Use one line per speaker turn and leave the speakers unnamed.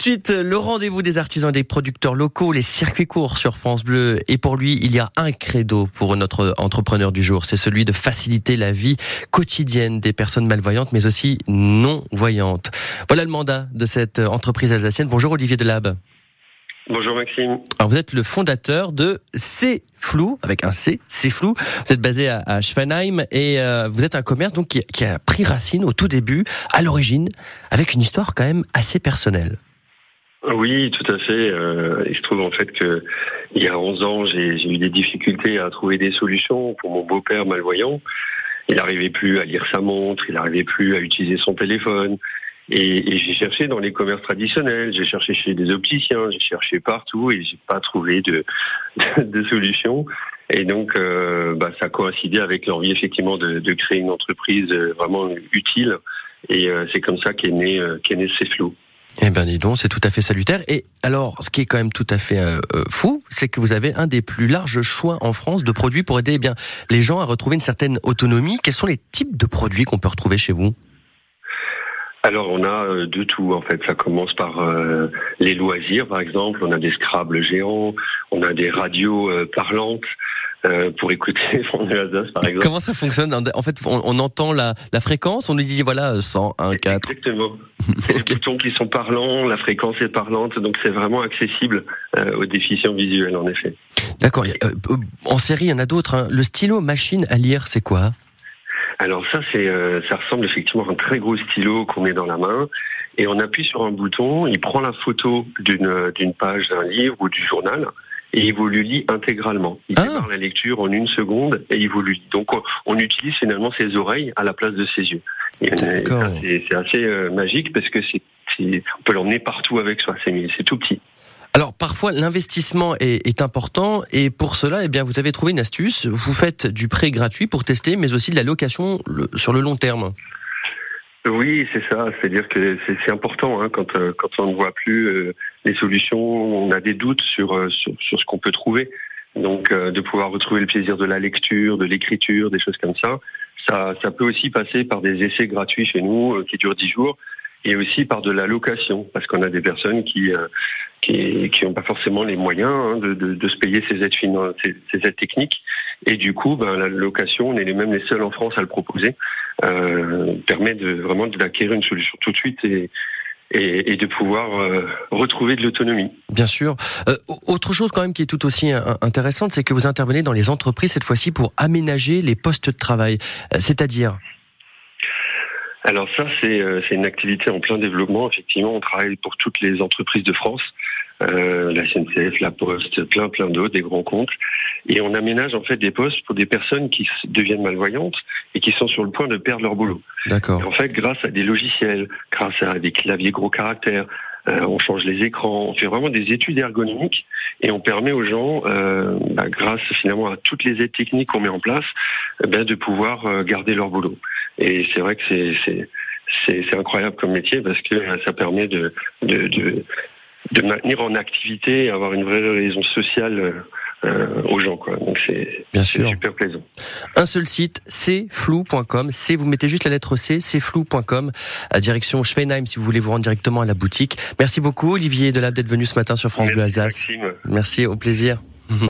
Ensuite, le rendez-vous des artisans et des producteurs locaux, les circuits courts sur France Bleu. Et pour lui, il y a un credo pour notre entrepreneur du jour. C'est celui de faciliter la vie quotidienne des personnes malvoyantes, mais aussi non-voyantes. Voilà le mandat de cette entreprise alsacienne. Bonjour Olivier Delab.
Bonjour Maxime.
Alors vous êtes le fondateur de C'est Flou, avec un C, C'est Flou. Vous êtes basé à, à Schweinheim et euh, vous êtes un commerce donc qui, qui a pris racine au tout début, à l'origine, avec une histoire quand même assez personnelle.
Oui, tout à fait. Euh, il se trouve en fait que il y a 11 ans, j'ai eu des difficultés à trouver des solutions pour mon beau-père malvoyant. Il n'arrivait plus à lire sa montre, il n'arrivait plus à utiliser son téléphone. Et, et j'ai cherché dans les commerces traditionnels, j'ai cherché chez des opticiens, j'ai cherché partout et j'ai pas trouvé de, de, de solution. Et donc, euh, bah, ça coïncidait avec l'envie effectivement de, de, créer une entreprise vraiment utile. Et euh, c'est comme ça qu'est né, euh, qu'est né Ceflou.
Eh ben dis donc, c'est tout à fait salutaire. Et alors, ce qui est quand même tout à fait euh, fou, c'est que vous avez un des plus larges choix en France de produits pour aider eh bien les gens à retrouver une certaine autonomie. Quels sont les types de produits qu'on peut retrouver chez vous?
Alors on a euh, de tout en fait. Ça commence par euh, les loisirs par exemple. On a des Scrabble géants, on a des radios euh, parlantes. Euh, pour écouter Alsace, par exemple.
Comment ça fonctionne En fait, on, on, entend la, la fréquence, on lui dit voilà 101, 4.
Exactement. C'est okay. les boutons qui sont parlants, la fréquence est parlante, donc c'est vraiment accessible euh, aux déficients visuels, en effet.
D'accord. Euh, en série, il y en a d'autres. Hein. Le stylo machine à lire, c'est quoi?
Alors ça, c'est, euh, ça ressemble effectivement à un très gros stylo qu'on met dans la main et on appuie sur un bouton, il prend la photo d'une, d'une page d'un livre ou du journal et il vous le lit intégralement. Il ah. démarre la lecture en une seconde et il vous le lit. Donc on, on utilise finalement ses oreilles à la place de ses yeux. C'est, c'est assez euh, magique parce que c'est, on peut l'emmener partout avec soi. C'est, c'est tout petit.
Alors parfois l'investissement est, est, important et pour cela, eh bien vous avez trouvé une astuce. Vous faites du prêt gratuit pour tester, mais aussi de la location le, sur le long terme.
Oui, c'est ça. C'est-à-dire que c'est important hein, quand, euh, quand on ne voit plus euh, les solutions, on a des doutes sur, euh, sur, ce qu'on peut trouver. Donc euh, de pouvoir retrouver le plaisir de la lecture, de l'écriture, des choses comme ça. Ça, ça peut aussi passer par des essais gratuits chez nous qui durent dix jours et aussi par de la location, parce qu'on a des personnes qui euh, qui n'ont pas forcément les moyens hein, de, de, se payer ces aides ces, aides techniques, et du coup, ben, la location, on est les mêmes les seuls en France à le proposer, permet de vraiment d'acquérir une solution tout de suite et et, et, de pouvoir euh, retrouver de l'autonomie.
Bien sûr. Euh, autre chose quand même qui est tout aussi intéressante, c'est que vous intervenez dans les entreprises cette fois-ci pour aménager les postes de travail. Euh, c'est-à-dire?
Alors ça, c'est euh, une activité en plein développement. Effectivement, on travaille pour toutes les entreprises de France, euh, la SNCF, la Poste, plein plein d'autres, des grands comptes. Et on aménage en fait des postes pour des personnes qui deviennent malvoyantes et qui sont sur le point de perdre leur boulot.
D'accord.
En fait, grâce à des logiciels, grâce à des claviers gros caractères, euh, on change les écrans, on fait vraiment des études ergonomiques et on permet aux gens, euh, bah, grâce finalement à toutes les aides techniques qu'on met en place, bah, de pouvoir garder leur boulot. Et c'est vrai que c'est c'est incroyable comme métier parce que ça permet de, de, de, de maintenir en activité et avoir une vraie raison sociale euh, aux gens. Quoi. Donc c'est super plaisant.
Un seul site, c'est flou.com. C'est vous mettez juste la lettre C, c'est flou.com. À direction Schweinheim si vous voulez vous rendre directement à la boutique. Merci beaucoup Olivier Delab d'être venu ce matin sur France Bleu Alsace.
Maxime.
Merci, au plaisir.